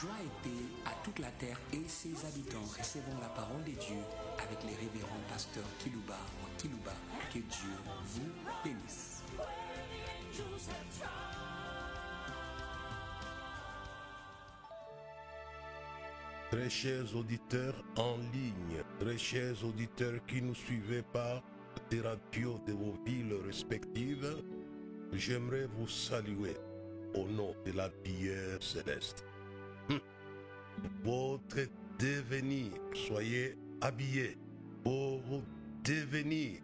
Joie et paix à toute la terre et ses habitants. Recevons la parole de Dieu avec les révérends pasteurs Kilouba ou Kilouba. Que Dieu vous bénisse. Très chers auditeurs en ligne, très chers auditeurs qui nous suivez par des radios de vos villes respectives, j'aimerais vous saluer au nom de la bière céleste. Hum. Votre devenir, soyez habillés pour devenir.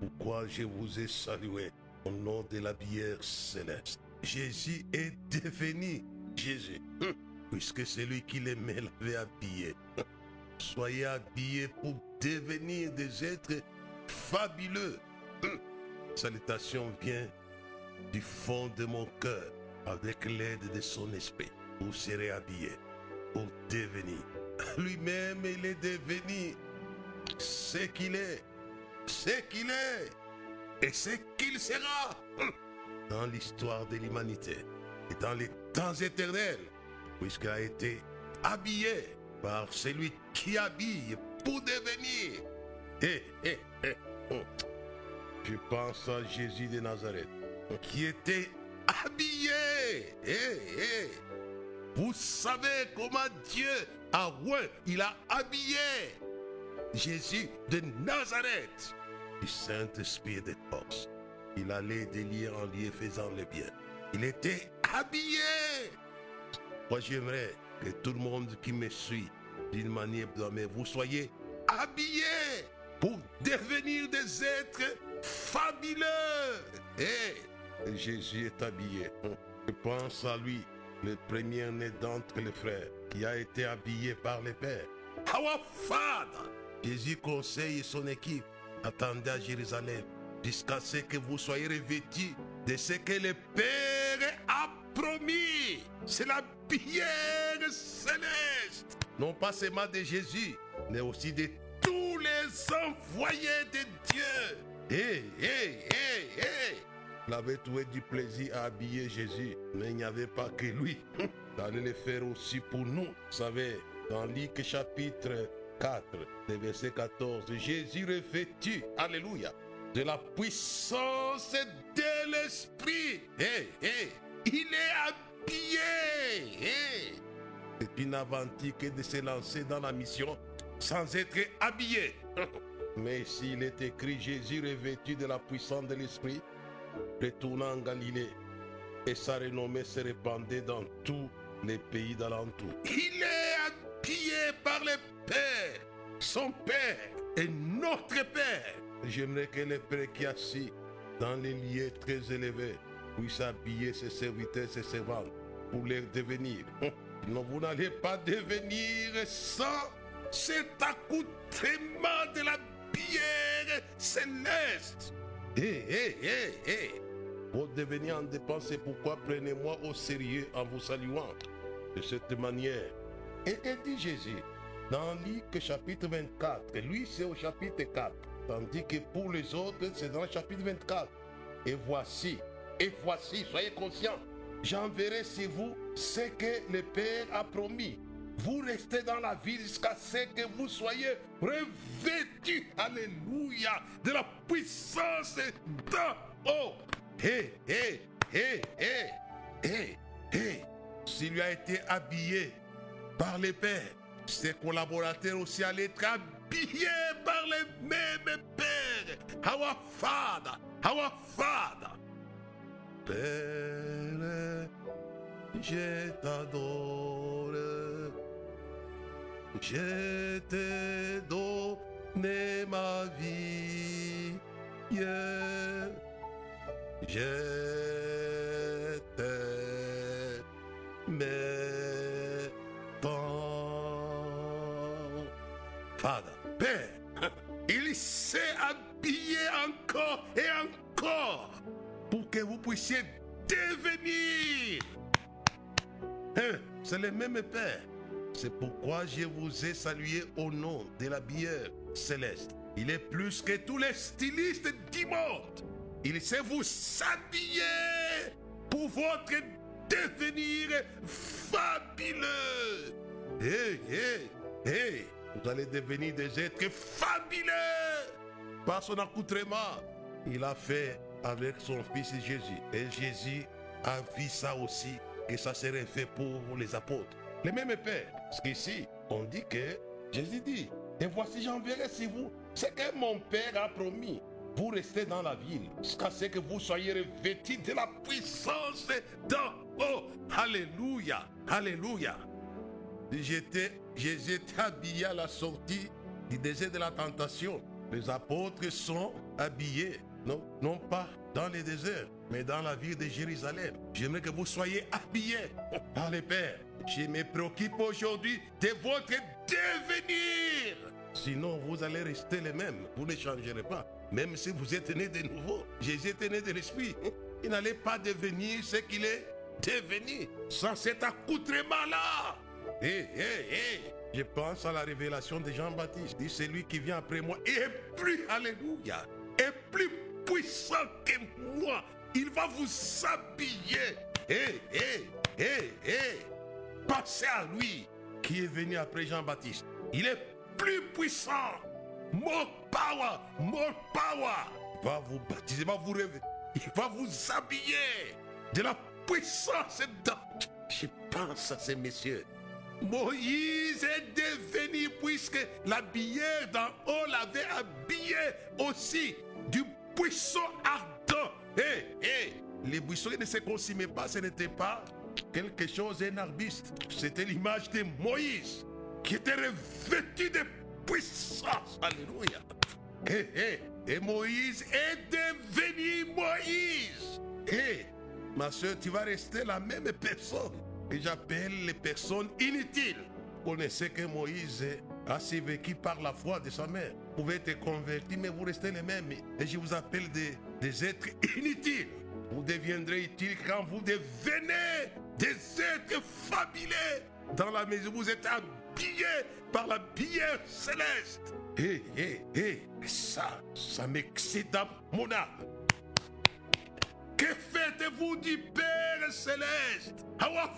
Pourquoi je vous ai salué au nom de la bière céleste? Jésus est devenu Jésus. Hum puisque c'est lui qui l'aimait l'avait habillé. Soyez habillés pour devenir des êtres fabuleux. Hum. Salutation vient du fond de mon cœur avec l'aide de son esprit. Vous serez habillés devenir. Lui-même, il est devenu ce qu'il est, ce qu'il est et ce qu'il sera dans l'histoire de l'humanité et dans les temps éternels puisqu'il a été habillé par celui qui habille pour devenir. Eh, eh, oh. Je pense à Jésus de Nazareth, qui était habillé. Eh, eh. Vous savez comment Dieu a ouais, il a habillé Jésus de Nazareth du Saint-Esprit de force. Il allait délire en lieu faisant le bien. Il était habillé moi, j'aimerais que tout le monde qui me suit, d'une manière mais vous soyez habillés pour devenir des êtres fabuleux. Et Jésus est habillé. Je pense à lui, le premier-né d'entre les frères, qui a été habillé par les pères. Our Father! Jésus conseille son équipe. Attendez à Jérusalem jusqu'à ce que vous soyez revêtus de ce que le Père a promis. C'est la pierre céleste. Non pas seulement de Jésus, mais aussi de tous les envoyés de Dieu. Hé, hé, hé, hé. Il avait trouvé du plaisir à habiller Jésus, mais il n'y avait pas que lui. Il allait le faire aussi pour nous. Vous savez, dans Luc chapitre 4, le verset 14, Jésus revêtu, alléluia, de la puissance de l'Esprit. Hé, hé, il est habillé. Hé. C'est une aventure que de se lancer dans la mission sans être habillé. Mais s'il est écrit Jésus revêtu de la puissance de l'Esprit, retournant en Galilée, et sa renommée se répandait dans tous les pays d'alentour. Il est habillé par le Père, son Père et notre Père. J'aimerais que le Père qui assis dans les lieux très élevés puisse habiller ses serviteurs, ses servantes, pour les devenir. Non, vous n'allez pas devenir sans cet accoutrement de la bière céleste. Hé, hé, hé, hé. Pour devenir en dépense, c'est pourquoi prenez-moi au sérieux en vous saluant de cette manière? Et que dit Jésus dans Luc chapitre 24 Lui, c'est au chapitre 4. Tandis que pour les autres, c'est dans le chapitre 24. Et voici, et voici, soyez conscients, j'enverrai sur vous ce que le Père a promis. Vous restez dans la ville jusqu'à ce que vous soyez revêtus, alléluia, de la puissance d'en haut. Hé, hé, hé, hé, hé, hé. S'il lui a été habillé par le Père, ses collaborateurs aussi allaient être habillés par le même Père. Our Father, our Father. Père, je t'adore. Je t'ai donné ma vie. Je t'aime tant. Father, Père, il s'est habillé encore et encore pour que vous puissiez devenir. Hein, C'est le même Père. C'est pourquoi je vous ai salué au nom de la bière céleste. Il est plus que tous les stylistes du monde. Il sait vous habiller pour votre devenir fabuleux. Hé, hé, hé, vous allez devenir des êtres fabuleux par son accoutrement. Il a fait avec son fils Jésus. Et Jésus a vu ça aussi, que ça serait fait pour les apôtres. Les mêmes pères. Parce qu'ici, on dit que Jésus dit, et voici j'enverrai sur vous ce que mon Père a promis. Vous restez dans la ville jusqu'à ce que vous soyez revêtis de la puissance d'en haut. Alléluia. Alléluia. J'étais, habillé à la sortie du désert de la tentation. Les apôtres sont habillés, non, pas dans le désert, mais dans la ville de Jérusalem. J'aimerais que vous soyez habillés dans les pères. Je me préoccupe aujourd'hui de votre devenir. Sinon, vous allez rester les mêmes. Vous ne changerez pas. Même si vous êtes né de nouveau. Jésus était né de l'Esprit. Il n'allait pas devenir ce qu'il est devenu sans cet accoutrement-là. Hé, hé, hé. Je pense à la révélation de Jean-Baptiste. Dit, celui qui vient après moi est plus, alléluia, est plus puissant que moi. Il va vous habiller. Hé, hé, hé, hé. Pensez à lui qui est venu après Jean-Baptiste. Il est plus puissant. More power, more power. Il va vous baptiser, il va vous rêver. Il va vous habiller de la puissance. Dans... Je pense à ces messieurs. Moïse est devenu, puisque la bière d'en haut l'avait habillé aussi du buisson ardent. Hé, hé, les buissons ne se consumaient pas, ce n'était pas quelque chose, un arbuste. C'était l'image de Moïse qui était revêtu de puissance. Alléluia. Hé, hé, et Moïse est devenu Moïse. Hé, ma soeur, tu vas rester la même personne que j'appelle les personnes inutiles. Connaissez que Moïse a survécu par la foi de sa mère. Vous pouvez être converti, mais vous restez les mêmes. Et je vous appelle des êtres inutiles. Vous deviendrez utiles quand vous devenez des êtres fabuleux. Dans la maison, vous êtes habillés par la bière céleste. Hé, hé, hé, ça, ça m'excite dans mon âme. Que faites-vous du Père céleste, our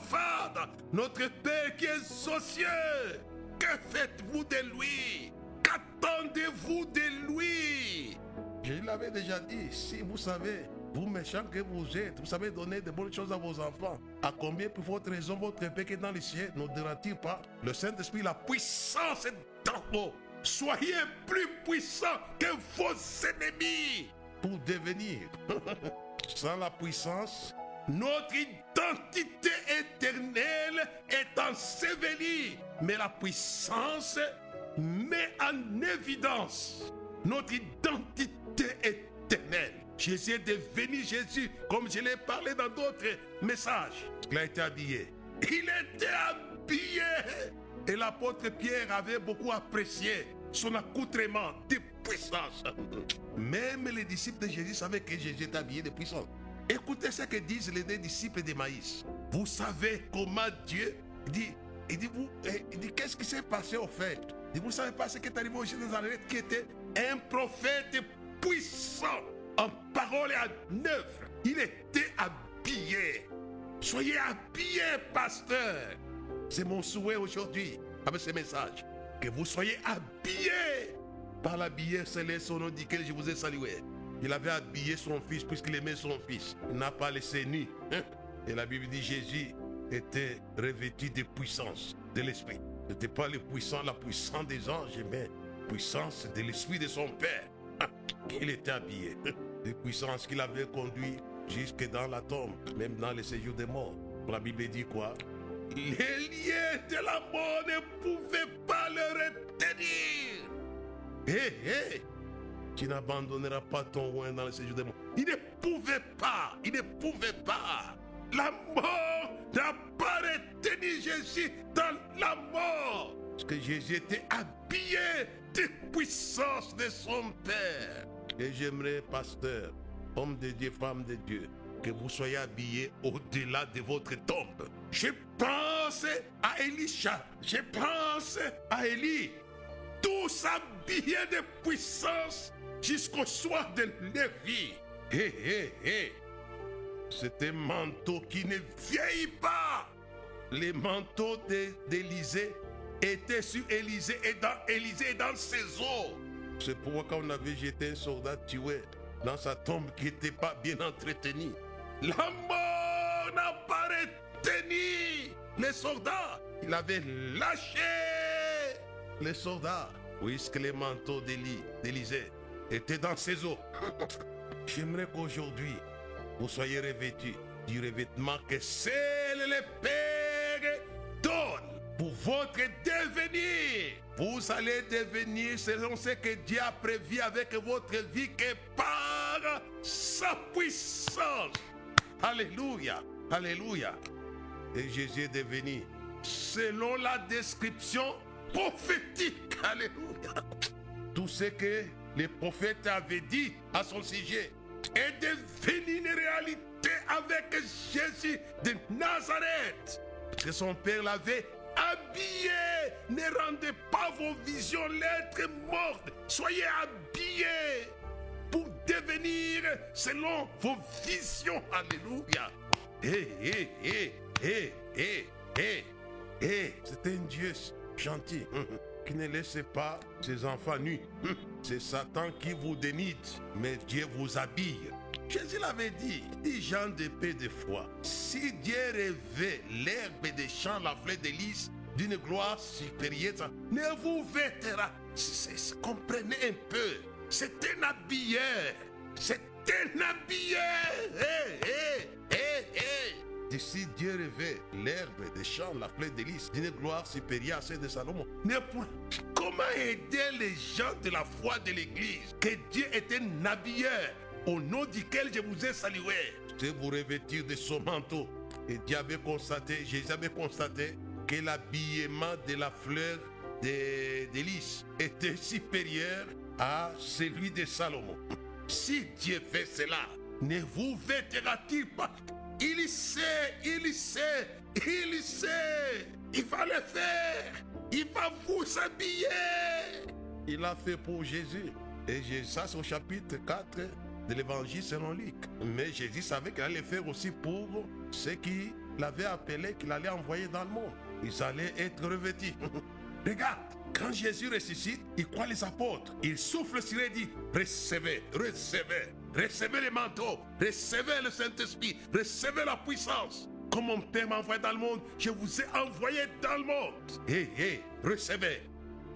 notre Père qui est aux Que faites-vous de lui? Qu'attendez-vous de lui? Je l'avais déjà dit, si vous savez, vous méchants que vous êtes, vous savez donner de bonnes choses à vos enfants. À combien pour votre raison, votre Père qui est dans les cieux, ne dira-t-il pas Le Saint-Esprit, la puissance est dans vous. Soyez plus puissants que vos ennemis pour devenir. Sans la puissance, notre identité éternelle est ensevelie. Mais la puissance met en évidence notre identité éternelle. Jésus est devenu Jésus, comme je l'ai parlé dans d'autres messages. Il a été habillé. Il était habillé. Et l'apôtre Pierre avait beaucoup apprécié son accoutrement de puissance. Même les disciples de Jésus savaient que Jésus était habillé de puissance. Écoutez ce que disent les deux disciples de Maïs. Vous savez comment Dieu dit, il dit, vous, il dit qu'est-ce qui s'est passé au fait? Il dit, Vous savez pas ce qui est arrivé au Jésus de Nazareth qui était un prophète puissant en parole et en œuvre. Il était habillé. Soyez habillés, pasteur. C'est mon souhait aujourd'hui avec ce message. Que vous soyez habillés par la bière céleste au nom duquel je vous ai salué. Il avait habillé son fils puisqu'il aimait son fils. Il n'a pas laissé nu. Hein? Et la Bible dit Jésus était revêtu de puissance de l'esprit. Ce n'était pas le puissant, la puissance des anges, mais puissance de l'esprit de son Père. Il était habillé de puissance qu'il avait conduit jusque dans la tombe, même dans les séjours des morts. La Bible dit quoi? Les liens de la mort ne pouvaient pas le retenir. Hé, hé, tu n'abandonneras pas ton roi dans le séjour des morts. Il ne pouvait pas, il ne pouvait pas. La mort n'a pas retenu Jésus dans la mort. Parce que Jésus était habillé de puissance de son Père. Et j'aimerais, pasteur, homme de Dieu, femme de Dieu, que vous soyez habillés au-delà de votre tombe. Je pense à Elisha, je pense à Élie, tous habillés de puissance jusqu'au soir de Lévi. Hé, hé, hé. C'est un manteau qui ne vieillit pas. Les manteaux d'É- étaient sur Élysée et dans Élysée et dans ses os. C'est pourquoi quand on avait jeté un soldat tué dans sa tombe qui n'était pas bien entretenue, la mort n'a pas retenu les soldats. Il avait lâché les soldats. Puisque les manteaux d'Élysée étaient dans ses os. J'aimerais qu'aujourd'hui, vous soyez revêtus du revêtement que seul le Père donne votre devenir. Vous allez devenir selon ce que Dieu a prévu avec votre vie que par sa puissance. Alléluia. Alléluia. Et Jésus est devenu selon la description prophétique. Alléluia. Tout ce que les prophètes avaient dit à son sujet est devenu une réalité avec Jésus de Nazareth. Que son père l'avait Ne rendez pas vos visions lettres mortes. Soyez habillés pour devenir selon vos visions. Alléluia. Hé, hé, hé, hé, hé, hé, hé. C'est un Dieu gentil hum, hum, qui ne laisse pas ses enfants nus. Hum, C'est Satan qui vous dénide, mais Dieu vous habille. Jésus l'avait dit, dit Jean de paix de foi. Si Dieu rêvait l'herbe des champs, la fleur de lys, d'une gloire supérieure, ne vous vêtera. Comprenez un peu. C'est un habilleur. C'est un habilleur. Hé, hé, hé. D'ici Dieu rêvait l'herbe des champs, la fleur de lys, d'une gloire supérieure à celle de Salomon. Comment aider les gens de la foi de l'Église que Dieu est un habilleur au nom duquel je vous ai salué? C'est vous revêtir de son manteau. Et Dieu avait constaté, Jésus avait constaté que l'habillement de la fleur de, de lys était supérieur à celui de Salomon. Si Dieu fait cela, ne vous vêtera-t-il pas? Il sait, il sait, il sait. Il va le faire. Il va vous habiller. Il a fait pour Jésus. Et ça, c'est au chapitre 4 de l'évangile selon Luc. Mais Jésus savait qu'il allait faire aussi pour ceux qui l'avaient appelé, qu'il allait envoyer dans le monde. Ils allaient être revêtus. Regarde, quand Jésus ressuscite, il croit les apôtres. Il souffle sur eux et dit, recevez, recevez, recevez les manteaux, recevez le Saint-Esprit, recevez la puissance. Comme mon Père m'a envoyé dans le monde, je vous ai envoyé dans le monde. Hé, hé, recevez.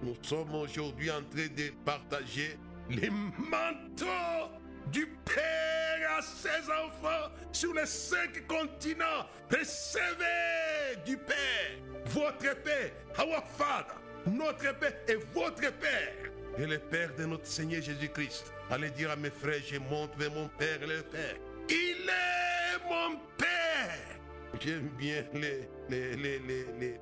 Nous sommes aujourd'hui en train de partager les manteaux du Père à ses enfants sur les cinq continents. Recevez du Père, votre Père, our Father, notre Père et votre Père. Et le Père de notre Seigneur Jésus-Christ. Allez dire à mes frères, je monte vers mon Père le Père. Il est mon Père. J'aime bien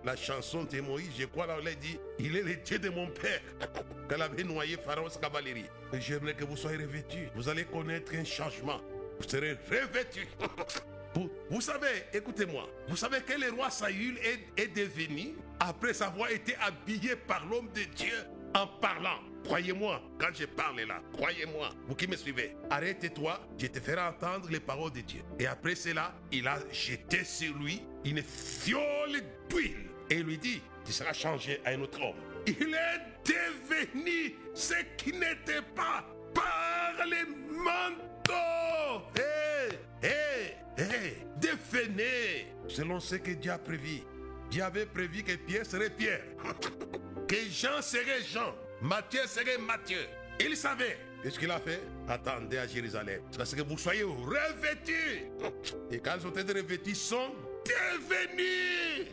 la chanson de Moïse. Je crois là, on l'a dit, il est le Dieu de mon père. Qu'elle avait noyé Pharaon cavalerie. J'aimerais que vous soyez revêtus. Vous allez connaître un changement. Vous serez revêtus. Vous, vous savez, écoutez-moi, vous savez que le roi Saül est, est devenu, après avoir été habillé par l'homme de Dieu en parlant. Croyez-moi, quand je parle là, croyez-moi, vous qui me suivez, arrête-toi, je te ferai entendre les paroles de Dieu. Et après cela, il a jeté sur lui une fiole d'huile et lui dit, tu seras changé à un autre homme. Il est devenu ce qui n'était pas par les manteaux. Hé, hé, hé, devenez selon ce que Dieu a prévu. Dieu avait prévu que Pierre serait Pierre, que Jean serait Jean, Matthieu serait Matthieu. Il savait. Qu'est-ce qu'il a fait? Attendez à Jérusalem. Parce que vous soyez revêtus. Et quand ils sont été revêtus, sont devenus.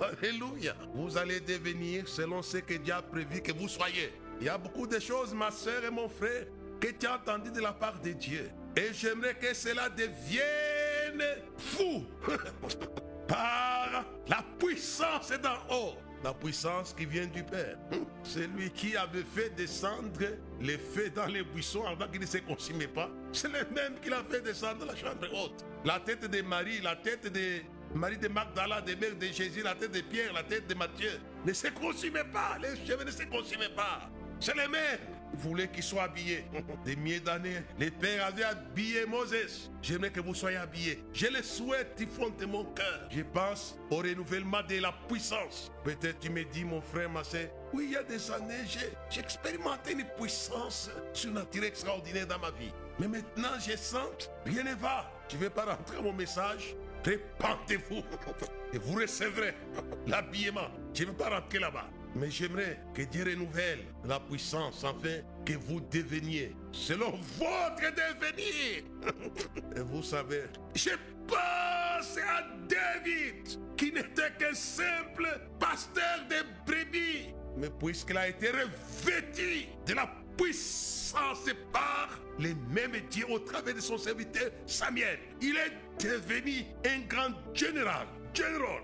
Alléluia. Vous allez devenir selon ce que Dieu a prévu que vous soyez. Il y a beaucoup de choses, ma soeur et mon frère, que tu as entendu de la part de Dieu. Et j'aimerais que cela devienne fou. par la puissance d'en haut. La puissance qui vient du Père. Hum, C'est lui qui avait fait descendre les feux dans les buissons avant qu'ils ne se consumaient pas. C'est le même qui l'a fait descendre la chambre haute. La tête de Marie, la tête de Marie de Magdala, de mère de Jésus, la tête de Pierre, la tête de Matthieu ne se consumaient pas. Les cheveux ne se consumaient pas. C'est le même. Voulez qu'il soit habillé. Des milliers d'années, les pères avaient habillé Moses. J'aimerais que vous soyez habillés. Je le souhaite du fond de mon cœur. Je pense au renouvellement de la puissance. Peut-être tu me dis, mon frère, ma soeur, oui, il y a des années, j'ai expérimenté une puissance surnaturelle extraordinaire dans ma vie. Mais maintenant, je sens, rien ne va. Je ne vais pas rentrer mon message. Répentez-vous et vous recevrez l'habillement. Je ne veux pas rentrer là-bas. Mais j'aimerais que Dieu renouvelle la puissance afin que vous deveniez selon votre devenir. Et vous savez, je pense à David qui n'était qu'un simple pasteur de brebis. Mais puisqu'il a été revêtu de la puissance par les mêmes dieux au travers de son serviteur Samuel, il est devenu un grand général, général,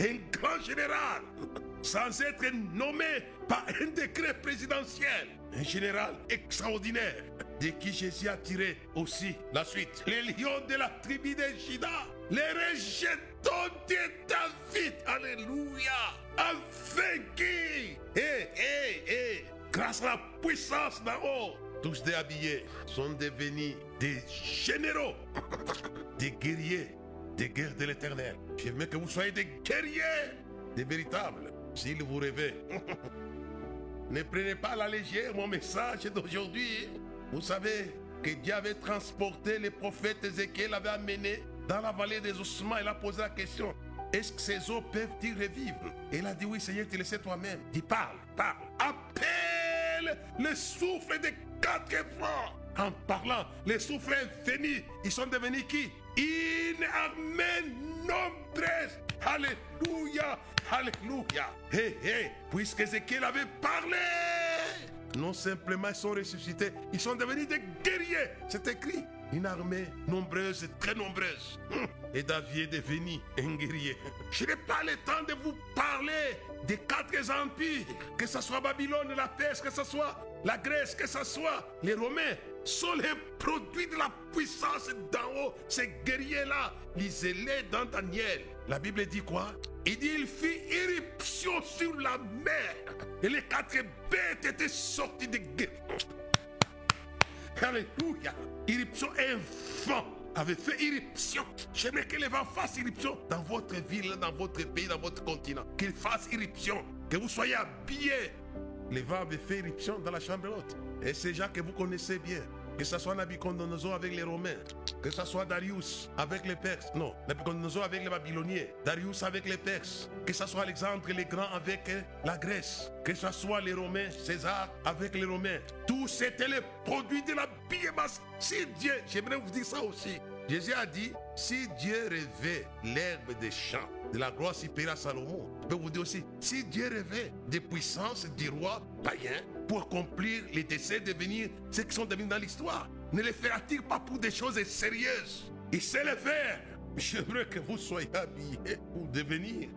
un grand général sans être nommé par un décret présidentiel. Un général extraordinaire de qui Jésus a tiré aussi la suite. Les lions de la tribu de Juda, les rejetons de David, alléluia, a vaincu. Et, et, et, grâce à la puissance d'en haut, tous déshabillés sont devenus des généraux, des guerriers, des guerres de l'éternel. J'aimerais que vous soyez des guerriers, des véritables. S'il vous rêvez, ne prenez pas à la légère mon message d'aujourd'hui. Vous savez que Dieu avait transporté les prophètes Ézéchiel, avait amené dans la vallée des ossements. Il a posé la question est-ce que ces eaux peuvent-ils revivre? Il a dit oui, Seigneur, tu le sais toi-même. Il parle, parle. Appelle le souffle des quatre vents. En parlant, les souffles venus, ils sont devenus qui? Une armée. Alléluia, alléluia. Hé, hé, puisque Ézéchiel avait parlé, non simplement ils sont ressuscités, ils sont devenus des guerriers. C'est écrit. Une armée nombreuse, très nombreuse. Et David est devenu un guerrier. Je n'ai pas le temps de vous parler des quatre empires, que ce soit Babylone, la Perse, que ce soit la Grèce, que ce soit les Romains, sont les produits de la puissance d'en haut. Ces guerriers-là, lisez-les dans Daniel. La Bible dit quoi? Il dit il fit irruption sur la mer. Et les quatre bêtes étaient sorties de guerre. Alléluia. Irruption, un vent avait fait irruption. J'aimerais que les vents fassent irruption dans votre ville, dans votre pays, dans votre continent. Qu'ils fassent irruption. Que vous soyez habillés. Les fait irruption dans la chambre haute. Et ces gens que vous connaissez bien. Que ce soit Nabucodonosor avec les Romains, que ce soit Darius avec les Perses, non, Nabucodonosor avec les Babyloniens, Darius avec les Perses, que ce soit Alexandre le Grand avec la Grèce, que ce soit les Romains, César avec les Romains. Tout c'était le produit de la biomasse. Si Dieu, j'aimerais vous dire ça aussi. Jésus a dit, si Dieu rêvait l'herbe des champs, de la gloire supérieure à Salomon. Je peux vous dire aussi, si Dieu rêvait des puissances du roi païen pour accomplir les décès, devenir ceux qui sont devenus dans l'histoire, ne les fera-t-il pas pour des choses sérieuses? Il sait le faire. J'aimerais que vous soyez habillés pour devenir,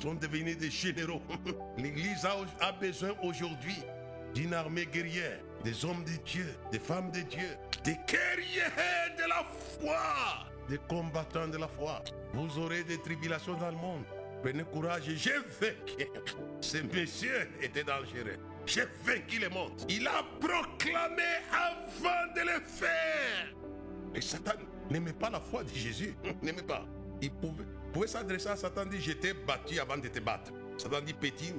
pour devenir des généraux. L'Église a, a besoin aujourd'hui d'une armée guerrière, des hommes de Dieu, des femmes de Dieu, des guerriers de la foi des combattants de la foi. Vous aurez des tribulations dans le monde. Prenez courage, j'ai vaincu. Ce monsieur était dangereux. J'ai vaincu le monde. Il a proclamé avant de le faire. Et Satan n'aimait pas la foi de Jésus. N'aimait pas. Il pouvait, pouvait s'adresser à Satan et dire Je t'ai battu avant de te battre. Satan dit Pétine,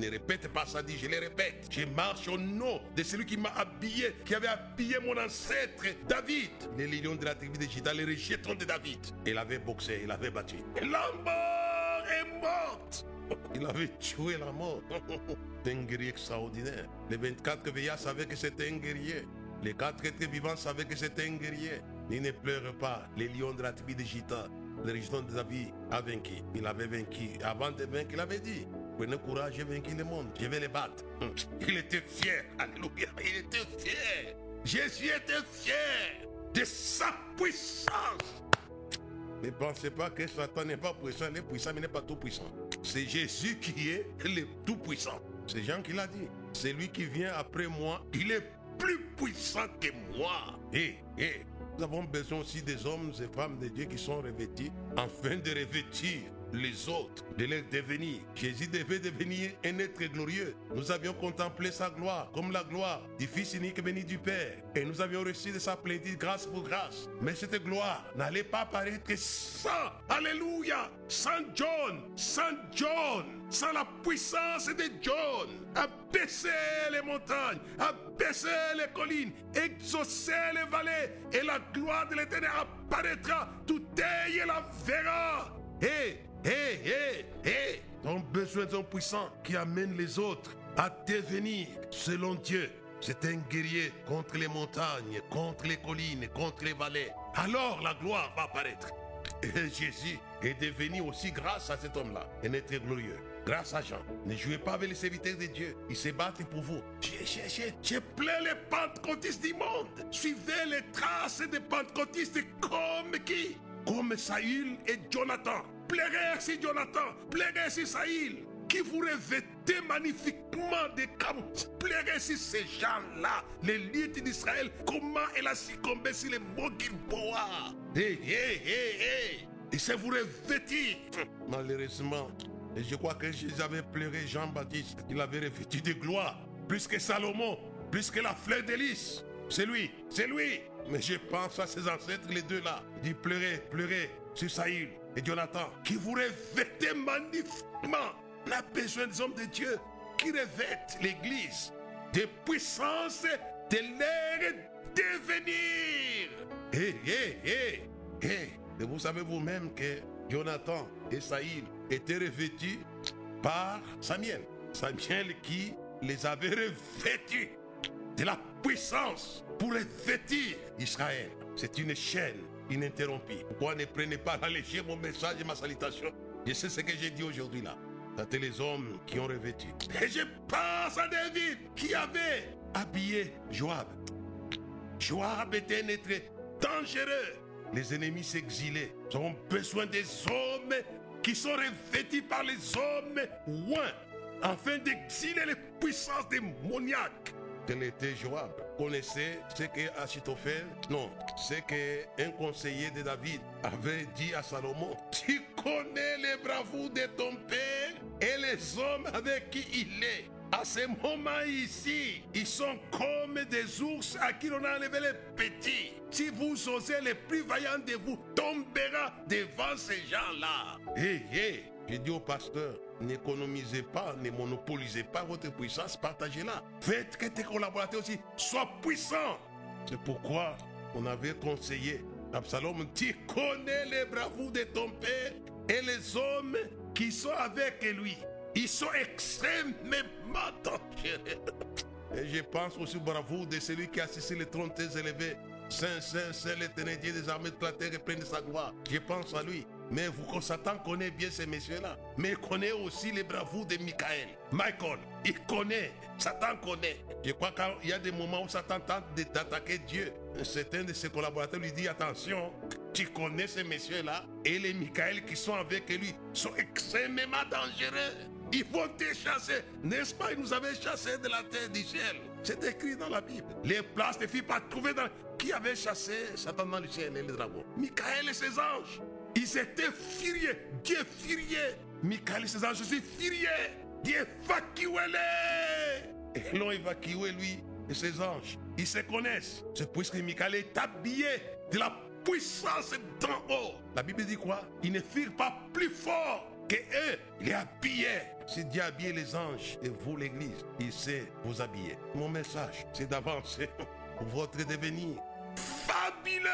ne répète pas ça, dit je le répète. Je marche au nom de celui qui m'a habillé, qui avait habillé mon ancêtre David. Les lions de la tribu de Juda, les rejetons de David. Il avait boxé, il avait battu. Et la mort est morte. Il avait tué la mort. un guerrier extraordinaire. Les 24 veillards savaient que c'était un guerrier. Les quatre êtres vivants savaient que c'était un guerrier. Il ne pleure pas. Les lions de la tribu de Juda, les rejetons de David, a vaincu. Il avait vaincu. Avant de vaincre, il avait dit Prenez courage, j'ai vaincu le monde. Je vais les battre. Il était fier. Alléluia. Il était fier. Jésus était fier de sa puissance. Ne pensez pas que Satan n'est pas puissant. Il est puissant, mais il n'est pas tout puissant. C'est Jésus qui est le tout puissant. C'est Jean qui l'a dit. C'est lui qui vient après moi. Il est plus puissant que moi. Et, et, nous avons besoin aussi des hommes et femmes de Dieu qui sont revêtus afin de revêtir les autres, de les devenir. Jésus devait devenir un être glorieux. Nous avions contemplé sa gloire comme la gloire du Fils unique béni du Père. Et nous avions reçu de sa plénitude grâce pour grâce. Mais cette gloire n'allait pas apparaître sans, Alléluia, sans John, sans John, sans la puissance de John. Abaisser les montagnes, abaisser les collines, exaucer les vallées, et la gloire de l'éternel apparaîtra. Tout œil la verra. Hé, hé, hé, hé. Ton besoin d'un puissant qui amène les autres à devenir selon Dieu. C'est un guerrier contre les montagnes, contre les collines, contre les vallées. Alors la gloire va apparaître. Et Jésus est devenu aussi grâce à cet homme-là un être glorieux. Grâce à Jean. Ne jouez pas avec les serviteurs de Dieu. Ils se battent pour vous. J'ai, j'ai plein les pentecôtistes du monde. Suivez les traces des pentecôtistes comme qui? Comme Saïl et Jonathan. Pleurez si Jonathan. Pleurez si Saïl. Qui vous revêtez magnifiquement des camps. Pleurez si ces gens-là. Les litres d'Israël. Comment elle a succombé sur les mots Gilboa. Hé, hé, hé, hé. Et c'est vous revêtir. Malheureusement, et je crois que Jésus avait pleuré Jean-Baptiste. Il avait revêtu de gloire. Plus que Salomon. Plus que la fleur d'Élys. C'est lui. C'est lui. Mais je pense à ses ancêtres, les deux là. Il dit pleurer, pleurer sur Saïl et Jonathan. Qui vous revêtez magnifiquement. On a besoin des hommes de Dieu qui revêtent l'église de puissance de leur devenir. Hé, hé, hé, hé. Et vous savez vous-même que Jonathan et Saïl étaient revêtus par Samuel. Samuel qui les avait revêtus de la puissance pour revêtir Israël. C'est une chaîne ininterrompue. Pourquoi ne prenez pas à léger mon message et ma salutation? Je sais ce que j'ai dit aujourd'hui là. C'était les hommes qui ont revêtu. Et je pense à David qui avait habillé Joab. Joab était un être dangereux. Les ennemis s'exilaient. Ils ont besoin des hommes qui sont revêtus par les hommes loin, afin d'exiler les puissances démoniaques. Tel Joab. Connaissez ce que Achitophel, non, ce que un conseiller de David avait dit à Salomon. Tu connais les bravoures de ton père et les hommes avec qui il est. À ce moment ici, ils sont comme des ours à qui l'on a enlevé les petits. Si vous osez, les plus vaillants de vous tombera devant ces gens-là. J'ai dit au pasteur, n'économisez pas, ne monopolisez pas votre puissance, partagez-la. Faites que tes collaborateurs aussi soient puissants. C'est pourquoi on avait conseillé Absalom, tu connais les bravoures de ton père et les hommes qui sont avec lui. Ils sont extrêmement dangereux. Et je pense aussi au bravoure de celui qui a assisté les trônes élevés. Saint, Saint, Saint, l'éternel Dieu des armées de la terre et plein de sa gloire. Je pense à lui. Mais Satan connaît bien ces messieurs-là. Mais il connaît aussi les bravoures de Michael. Michael, il connaît. Satan connaît. Je crois qu'il y a des moments où Satan tente d'attaquer Dieu. Certains de ses collaborateurs lui disent attention, tu connais ces messieurs-là. Et les Michael qui sont avec lui sont extrêmement dangereux. Ils vont te chasser. N'est-ce pas? Ils nous avaient chassés de la terre du ciel. C'est écrit dans la Bible. Les places ne furent pas trouvées dans. Qui avait chassé Satan dans le ciel et les dragons Michael et ses anges. Ils étaient furieux. Dieu furieux. Michael et ses anges aussi furieux. Dieu évacuez-les. Et l'ont évacué, lui et ses anges. Ils se connaissent. C'est puisque Michael est habillé de la puissance d'en haut. La Bible dit quoi? Ils ne firent pas plus fort que eux. Il est habillé. C'est Dieu habillé les anges et vous l'église. Il sait vous habiller. Mon message, c'est d'avancer pour votre devenir fabuleux.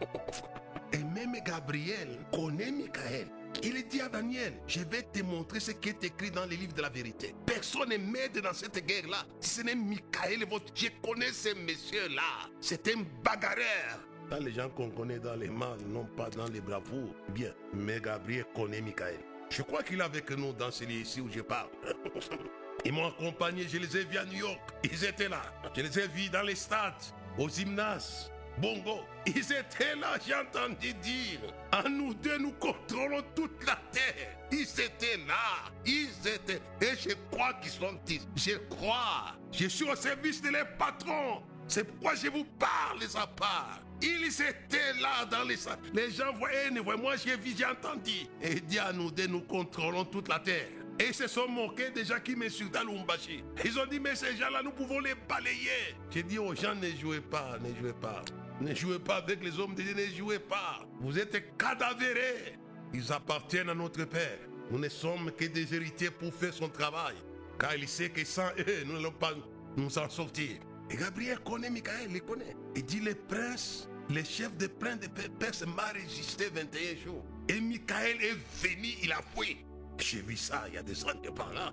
Et même Gabriel connaît Michael. Il dit à Daniel, je vais te montrer ce qui est écrit dans les livres de la vérité. Personne ne m'aide dans cette guerre-là. Si ce n'est Michael, votre... je connais ces messieurs-là. C'est un bagarreur. Dans les gens qu'on connaît dans les mains, non pas dans les bravoures. Bien, mais Gabriel connaît Michael. Je crois qu'il est avec nous dans ce lieu ici où je parle. Ils m'ont accompagné, je les ai vus à New York. Ils étaient là. Je les ai vus dans les stades, au gymnase, Bongo. Ils étaient là, j'ai entendu dire. À nous deux, nous contrôlons toute la terre. Ils étaient là. Ils étaient. Et je crois qu'ils sont ici. Je crois. Je suis au service de les patrons. C'est pourquoi je vous parle à part. Ils étaient là dans les salles. Les gens voyaient, ne voyaient. Moi, j'ai vu, j'ai entendu. Et dit à nous deux, nous contrôlons toute la terre. Et ils se sont moqués des gens qui m'insultaient à Lumbashi. Ils ont dit, mais ces gens-là, nous pouvons les balayer. J'ai dit aux gens, ne jouez pas, ne jouez pas. Ne jouez pas avec les hommes de ne jouez pas. Vous êtes cadavérés. Ils appartiennent à notre Père. Nous ne sommes que des héritiers pour faire son travail. Car il sait que sans eux, nous n'allons pas nous en sortir. Et Gabriel connaît Michael, il connaît. Il dit les princes, les chefs de princes de Perse m'a résisté 21 jours. Et Michael est venu, il a fui. J'ai vu ça il y a des années par là.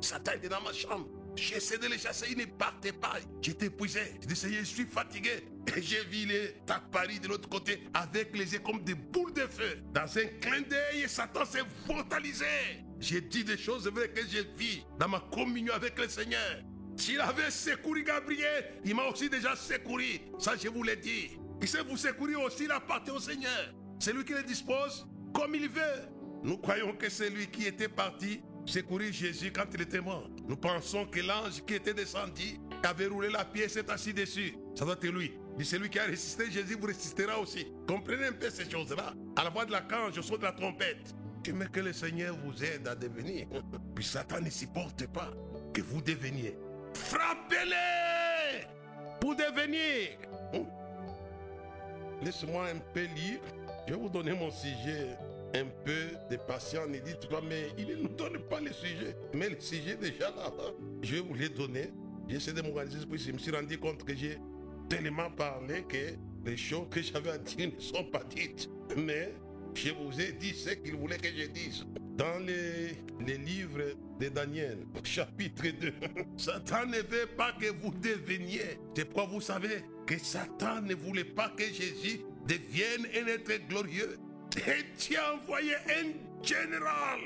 Satan était dans ma chambre. J'ai essayé de les chasser, ils ne partaient pas. J'étais épuisé. J'ai dit, Seigneur, je suis fatigué. Et j'ai vu les Paris de l'autre côté avec les yeux comme des boules de feu. Dans un clin d'œil, Satan s'est focalisé. J'ai dit des choses vraies que j'ai vues dans ma communion avec le Seigneur. S'il avait secouru Gabriel, il m'a aussi déjà secouru. Ça, je vous l'ai dit. Il sait vous secourir aussi, la partie au Seigneur. C'est lui qui le dispose comme il veut. Nous croyons que c'est lui qui était parti secourir Jésus quand il était mort. Nous pensons que l'ange qui était descendu avait roulé la et s'est assis dessus. Ça doit être lui. C'est celui qui a résisté, Jésus vous résistera aussi. Comprenez un peu ces choses-là. À la voix de la cange, au son de la trompette. Mais que le Seigneur vous aide à devenir. Puis Satan ne supporte pas que vous deveniez. Frappez-les pour devenir. Oh. Laisse-moi un peu lire. Je vais vous donner mon sujet un peu de patience. Il dit, toi, mais il ne nous donne pas le sujet. Mais le sujet déjà là, je vais vous les donner. J'essaie de m'organiser, puis je me suis rendu compte que j'ai tellement parlé que les choses que j'avais à dire ne sont pas dites. Mais je vous ai dit ce qu'il voulait que je dise. Dans les, les livres de Daniel, chapitre 2, Satan ne veut pas que vous deveniez. C'est pourquoi vous savez que Satan ne voulait pas que Jésus devienne un être glorieux. Et tu as envoyé un général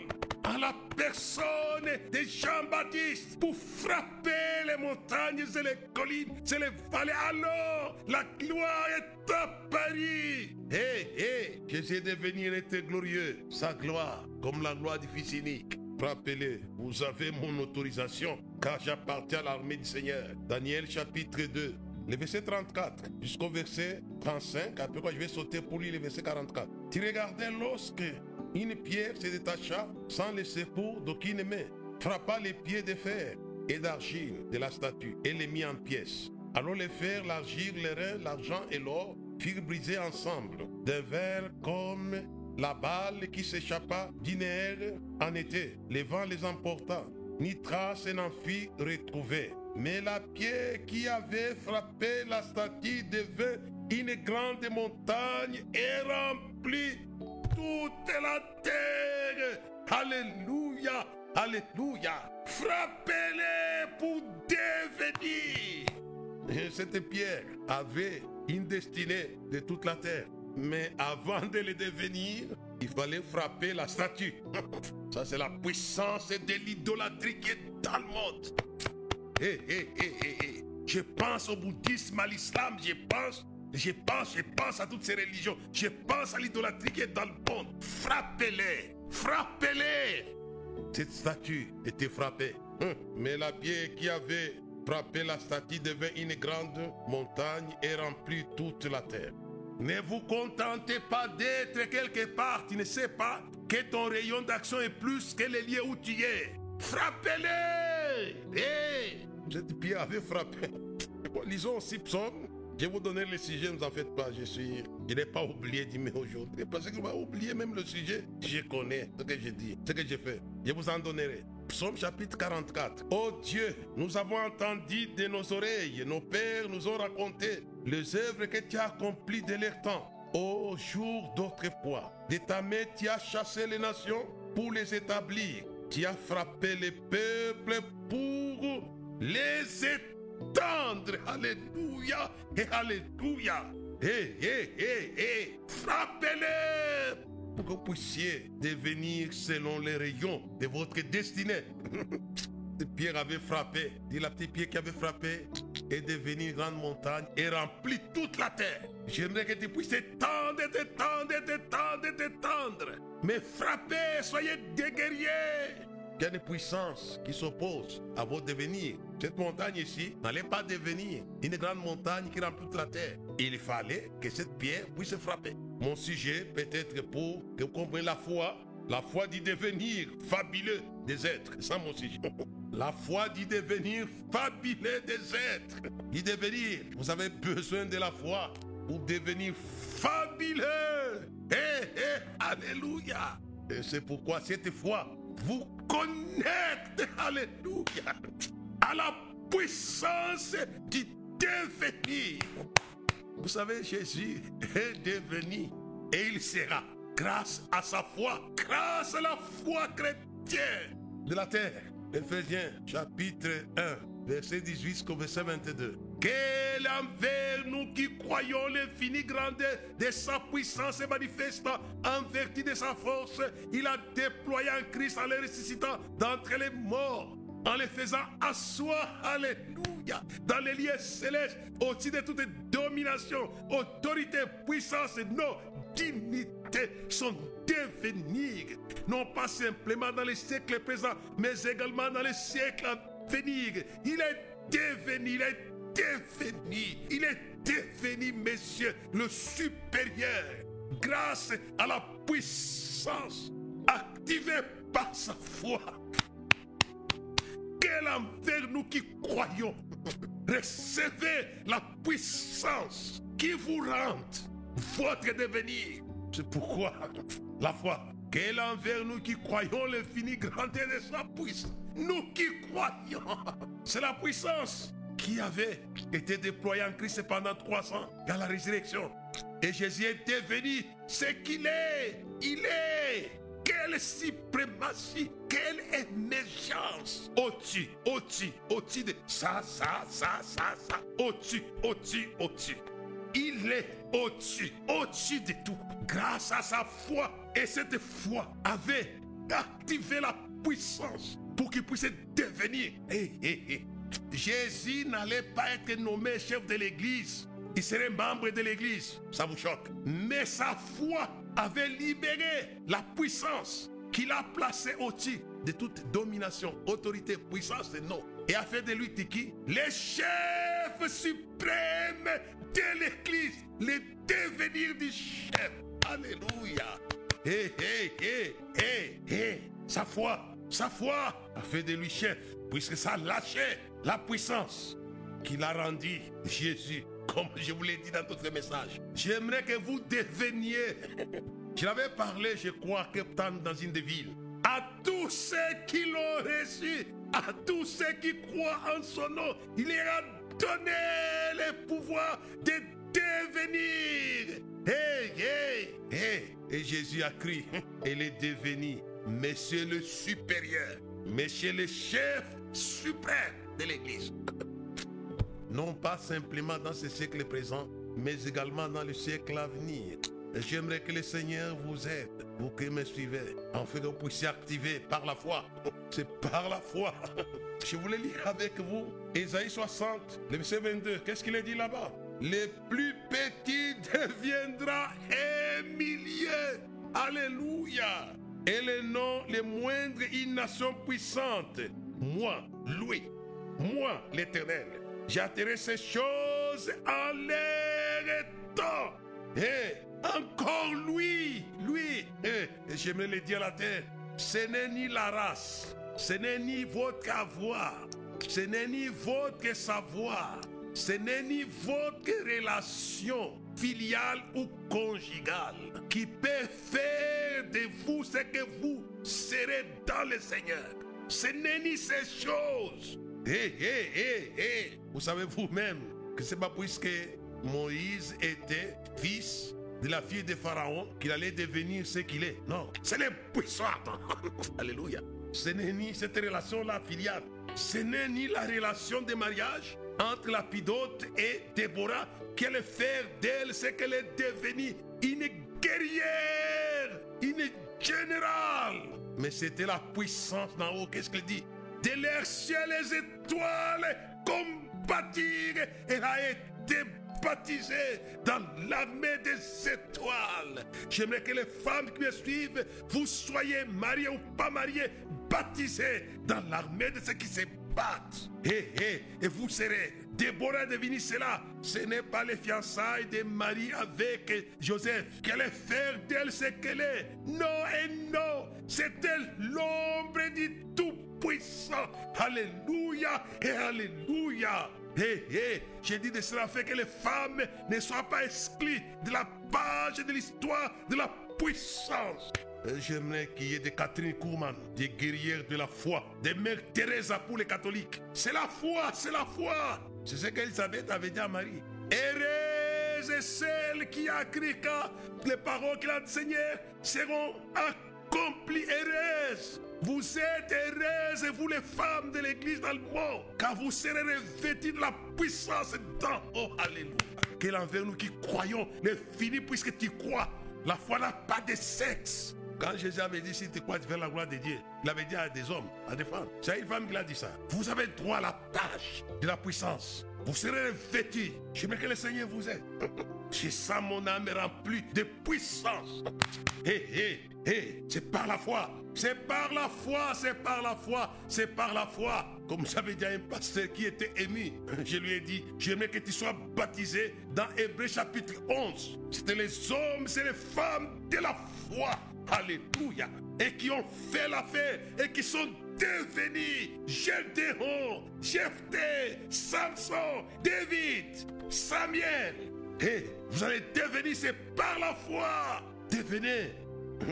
à la personne de Jean-Baptiste pour frapper les montagnes et les collines, et les vallées. Alors, la gloire est apparue. Hé, hé, Jésus est devenu être glorieux, sa gloire, comme la gloire du Fils unique. Frappez-les, vous avez mon autorisation, car j'appartiens à l'armée du Seigneur. Daniel chapitre 2, le verset 34 jusqu'au verset 35. Après quoi, je vais sauter pour lire le verset 44. Tu regardais lorsque une pierre se détacha sans laisser pour d'aucune main, frappa les pieds de fer et d'argile de la statue et les mit en pièces. Alors les fers, l'argile, les reins, l'argent et l'or furent brisés ensemble, d'un verre comme la balle qui s'échappa d'une en été. Le vent les emporta, ni trace n'en fit retrouver. Mais la pierre qui avait frappé la statue devint une grande montagne et remplit toute la terre. Alléluia, Alléluia. Frappez-les pour devenir. Et cette pierre avait une destinée de toute la terre. Mais avant de le devenir, il fallait frapper la statue. Ça, c'est la puissance de l'idolâtrie qui est dans le monde. Hé, hé, hé, Je pense au bouddhisme, à l'islam, je pense, je pense, je pense à toutes ces religions. Je pense à l'idolâtrie qui est dans le monde. Frappez-les, frappez-les. Cette statue était frappée. Hum, mais la pierre qui avait frappé la statue devint une grande montagne et remplit toute la terre. Ne vous contentez pas d'être quelque part. Tu ne sais pas que ton rayon d'action est plus que le lieu où tu es. Frappez-les! Hey! Cette pierre avait frappé. Lisons aussi psaume. Je vais vous donner le sujet, ne vous en faites pas. Je suis. Je n'ai pas oublié d'y mettre aujourd'hui. Parce que je vais oublier même le sujet. Je connais ce que j'ai dit, ce que j'ai fait. Je vous en donnerai. Psaume chapitre 44. Oh Dieu, nous avons entendu de nos oreilles, nos pères nous ont raconté les œuvres que tu as accomplies de leur temps. Au jour d'autrefois, de ta main tu as chassé les nations pour les établir. Tu as frappé les peuples pour les étendre. Alléluia et Alléluia. Hé, hé, hé, hé, frappez-les pour que vous puissiez devenir selon les rayons de votre destinée. Pierre avait frappé, dit la petite pierre qui avait frappé, est devenue une grande montagne et remplit toute la terre. J'aimerais que tu puisses t'étendre, t'étendre, t'étendre, t'étendre. Mais frappez, soyez des guerriers des puissances qui s'opposent à votre devenir. Cette montagne ici n'allait pas devenir une grande montagne qui remplit toute la terre. Il fallait que cette pierre puisse se frapper. Mon sujet peut-être pour que vous compreniez la foi. La foi dit devenir fabuleux des êtres. C'est mon sujet. La foi dit devenir fabuleux des êtres. Dit devenir. Vous avez besoin de la foi pour devenir fabuleux. Alléluia. Et c'est pourquoi cette foi vous connecte, alléluia, à la puissance du devenir. Vous savez, Jésus est devenu et il sera grâce à sa foi, grâce à la foi chrétienne de la terre. Éphésiens chapitre 1, verset 18 jusqu'au verset 22. Quel envers nous qui croyons l'infinie grandeur de sa puissance et manifestant en vertu de sa force, il a déployé en Christ en les ressuscitant d'entre les morts, en les faisant asseoir, alléluia, dans les lieux célestes, au-dessus de toute domination, autorité, puissance, non, dignité, son devenir, non pas simplement dans les siècles présents, mais également dans les siècles à venir. Il est devenu, il est il est devenu, messieurs, le supérieur, grâce à la puissance activée par sa foi. Quel envers nous qui croyons, recevez la puissance qui vous rend votre devenir? C'est pourquoi la foi. Quel envers nous qui croyons l'infini grandeur de sa puissance? Nous qui croyons, c'est la puissance qui avait été déployée en Christ pendant 300 dans la résurrection. Et Jésus est devenu ce qu'il est. Il est. Quelle suprématie, quelle émergence. Au-dessus, au-dessus, au-dessus de ça, ça, ça, ça, ça. Au-dessus, au-dessus, au-dessus. Il est au-dessus, au-dessus de tout. Grâce à sa foi. Et cette foi avait activé la puissance pour qu'il puisse devenir. Jésus n'allait pas être nommé chef de l'église. Il serait membre de l'église. Ça vous choque. Mais sa foi avait libéré la puissance qu'il a placée au-dessus de toute domination, autorité, puissance et non. Et a fait de lui Tiki le chef suprême de l'église, le devenir du chef. Alléluia. Hé, hé, hé, hé, hé. Sa foi, sa foi a fait de lui chef, puisque ça lâchait la puissance qu'il a rendu Jésus, comme je vous l'ai dit dans d'autres messages. J'aimerais que vous deveniez, je l'avais parlé, je crois, temps dans une des villes, à tous ceux qui l'ont reçu, à tous ceux qui croient en son nom, il leur a donné le pouvoir de devenir. Hey, hey, hey. Et Jésus a crié, il est Monsieur le supérieur, Monsieur le chef suprême de l'Église. Non pas simplement dans ce siècle présent, mais également dans le siècle à venir. J'aimerais que le Seigneur vous aide, vous qui me suivez, en fait que vous puissiez activer par la foi. C'est par la foi. Je voulais lire avec vous Ésaïe 60, le verset 22. Qu'est-ce qu'il est dit là-bas? Le plus petit deviendra un. Alléluia. Et le nom, le moindre, une nation puissante. Moi, lui, moi, l'éternel, j'atterai ces choses en l'air temps. Et encore lui, lui, et j'aimerais le dire à la terre, ce n'est ni la race, ce n'est ni votre avoir, ce n'est ni votre savoir, ce n'est ni votre relation filiale ou conjugale qui peut faire de vous ce que vous serez dans le Seigneur. Ce n'est ni ces choses. Hé, hé, hé, hé. Vous savez vous-même que c'est pas puisque Moïse était fils de la fille de Pharaon qu'il allait devenir ce qu'il est. Non, c'est les puissants. Alléluia. Ce n'est ni cette relation-là filiale. Ce n'est ni la relation de mariage entre la pidote et Déborah allait faire d'elle ce qu'elle est devenue. Une guerrière, une générale. Mais c'était la puissance d'en haut. Qu'est-ce qu'elle dit? De l'air ciel les étoiles combattir. Elle a été baptisés dans l'armée des étoiles. J'aimerais que les femmes qui me suivent, vous soyez mariés ou pas mariés, baptisés dans l'armée de ceux qui se Et, et, vous serez. Déborah devenu cela. Ce n'est pas les fiançailles de Marie avec Joseph. Qu'elle est faire d'elle ce qu'elle est. Non et non. C'est elle l'ombre du Tout-Puissant. Alléluia et Alléluia. Hé, hé, j'ai dit de cela fait que les femmes ne soient pas exclues de la page de l'histoire de la puissance. Euh, J'aimerais qu'il y ait des Catherine Kourman, des guerrières de la foi, des mères Teresa pour les catholiques. C'est la foi, c'est la foi. C'est ce qu'Elisabeth avait dit à Marie. Heureuse est celle qui a cru que les paroles qu'il a enseignées seront accomplies. Heureuse. Vous êtes heureuses, vous les femmes de l'église dans le monde, car vous serez revêtues de la puissance d'en haut. Alléluia. Quel envers nous qui croyons n'est fini puisque tu crois. La foi n'a pas de sexe. Quand Jésus avait dit, si tu crois, la gloire de Dieu, il avait dit à des hommes, à des femmes. C'est une femme qui l'a dit ça. Vous avez droit à la tâche de la puissance. Vous serez revêtus. Je veux que le Seigneur vous aide. Je sens mon âme remplie de puissance. Hé, hé, hé, c'est par la foi. C'est par la foi, c'est par la foi, c'est par la foi. Comme j'avais dit à un pasteur qui était ému, je lui ai dit, j'aimerais que tu sois baptisé dans Hébreu chapitre 11. C'était les hommes, c'est les femmes de la foi. Alléluia. Et qui ont fait l'affaire et qui sont devenus Gédéon, Jephthé, Samson, David, Samuel. Et vous allez devenir, c'est par la foi. Devenez.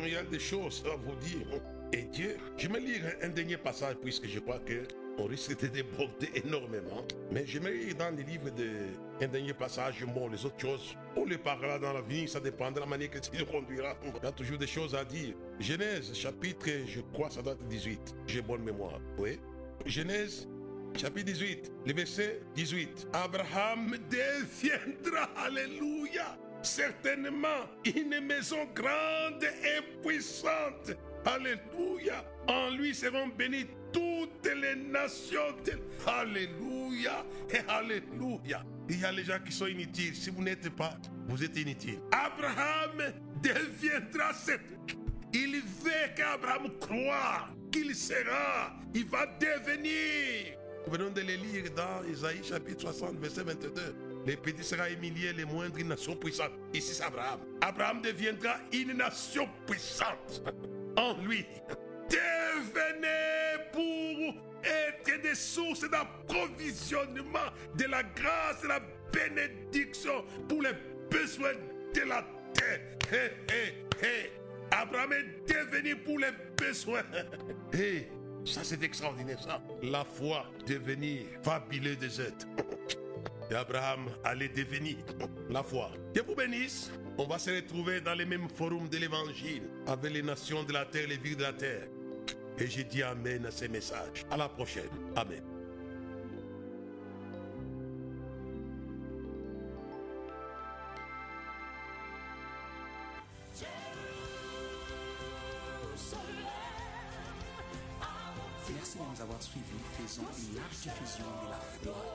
Il y a des choses à vous dire. Et Dieu, je vais lire un dernier passage puisque je crois que on risque de déborder énormément. Mais lire dans les livres de un dernier passage, les autres choses, on les parlera dans l'avenir, ça dépend de la manière que tu conduiras. Il y a toujours des choses à dire. Genèse, chapitre, je crois, ça être 18. J'ai bonne mémoire. Oui. Genèse, chapitre 18, le verset 18. Abraham deviendra, alléluia, certainement une maison grande et puissante. Alléluia. En lui seront bénies toutes les nations. Alléluia et Alléluia. Il y a les gens qui sont inutiles. Si vous n'êtes pas, vous êtes inutile. Abraham deviendra cette... Il veut qu'Abraham croit qu'il sera. Il va devenir. Venons de les lire dans Isaïe chapitre 60, verset 22. Les petits seront humiliés, les moindres une nation puissante. Ici c'est Abraham. Abraham deviendra une nation puissante en lui. Devenez pour être des sources d'approvisionnement de la grâce et la bénédiction pour les besoins de la terre. Hé, hé, hé. Abraham est devenu pour les besoins. Ça c'est extraordinaire ça. La foi devenir fabuleux des êtres. Abraham allait devenir la foi. Que vous bénisse. On va se retrouver dans les mêmes forums de l'évangile avec les nations de la terre, les villes de la terre. Et j'ai dit Amen à ces messages. À la prochaine. Amen. Merci de nous avoir suivis. Faisons une large diffusion de la foi.